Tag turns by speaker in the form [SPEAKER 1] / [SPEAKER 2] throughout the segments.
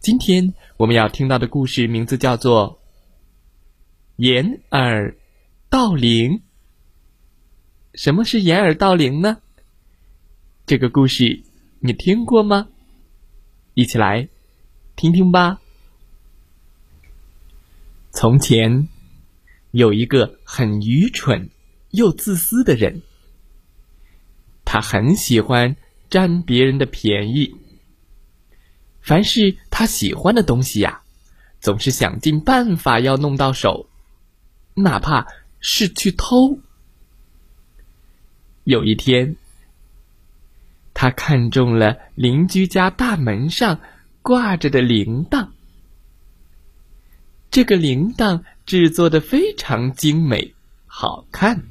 [SPEAKER 1] 今天我们要听到的故事名字叫做《掩耳盗铃》。什么是掩耳盗铃呢？这个故事你听过吗？一起来听听吧。从前有一个很愚蠢又自私的人，他很喜欢占别人的便宜。凡是他喜欢的东西呀，总是想尽办法要弄到手，哪怕是去偷。有一天，他看中了邻居家大门上挂着的铃铛，这个铃铛制作的非常精美、好看，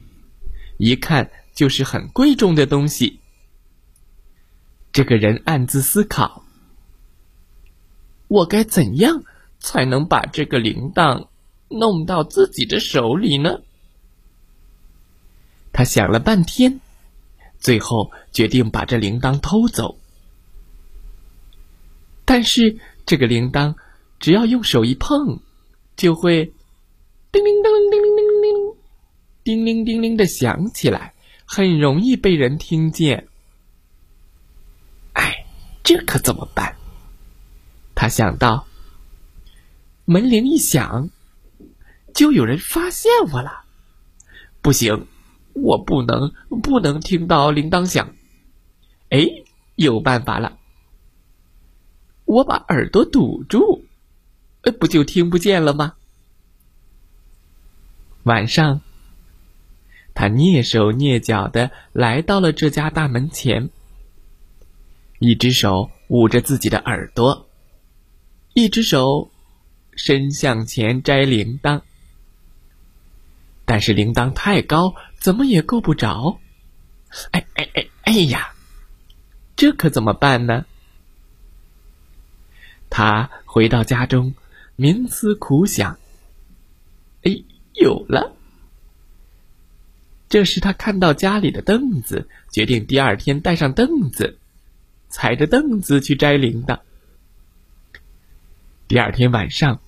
[SPEAKER 1] 一看就是很贵重的东西。这个人暗自思考。我该怎样才能把这个铃铛弄到自己的手里呢？他想了半天，最后决定把这铃铛偷走。但是这个铃铛只要用手一碰，就会叮铃当铃叮铃叮铃叮铃叮铃的响起来，很容易被人听见。哎，这可怎么办？想到，门铃一响，就有人发现我了。不行，我不能不能听到铃铛响。哎，有办法了！我把耳朵堵住，不就听不见了吗？晚上，他蹑手蹑脚的来到了这家大门前，一只手捂着自己的耳朵。一只手伸向前摘铃铛，但是铃铛太高，怎么也够不着。哎哎哎哎呀，这可怎么办呢？他回到家中，冥思苦想。哎，有了！这时他看到家里的凳子，决定第二天带上凳子，踩着凳子去摘铃铛。第二天晚上，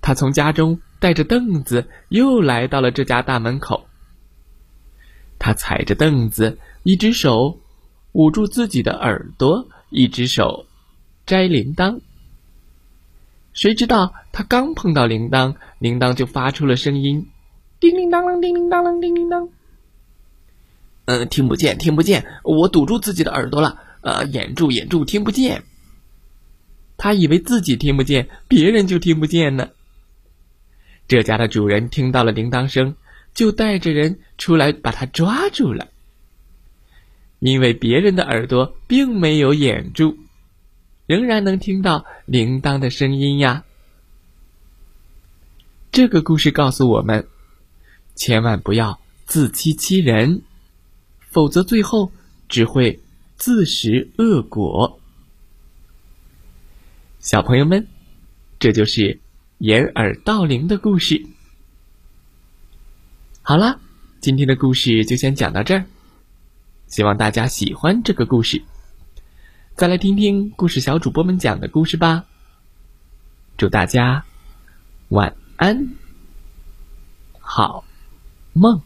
[SPEAKER 1] 他从家中带着凳子又来到了这家大门口。他踩着凳子，一只手捂住自己的耳朵，一只手摘铃铛。谁知道他刚碰到铃铛，铃铛就发出了声音：“叮铃当啷，叮铃当啷，叮铃当。”嗯，听不见，听不见，我堵住自己的耳朵了。呃，掩住，掩住，听不见。他以为自己听不见，别人就听不见呢。这家的主人听到了铃铛声，就带着人出来把他抓住了。因为别人的耳朵并没有掩住，仍然能听到铃铛的声音呀。这个故事告诉我们，千万不要自欺欺人，否则最后只会自食恶果。小朋友们，这就是掩耳盗铃的故事。好了，今天的故事就先讲到这儿，希望大家喜欢这个故事。再来听听故事小主播们讲的故事吧。祝大家晚安，好梦。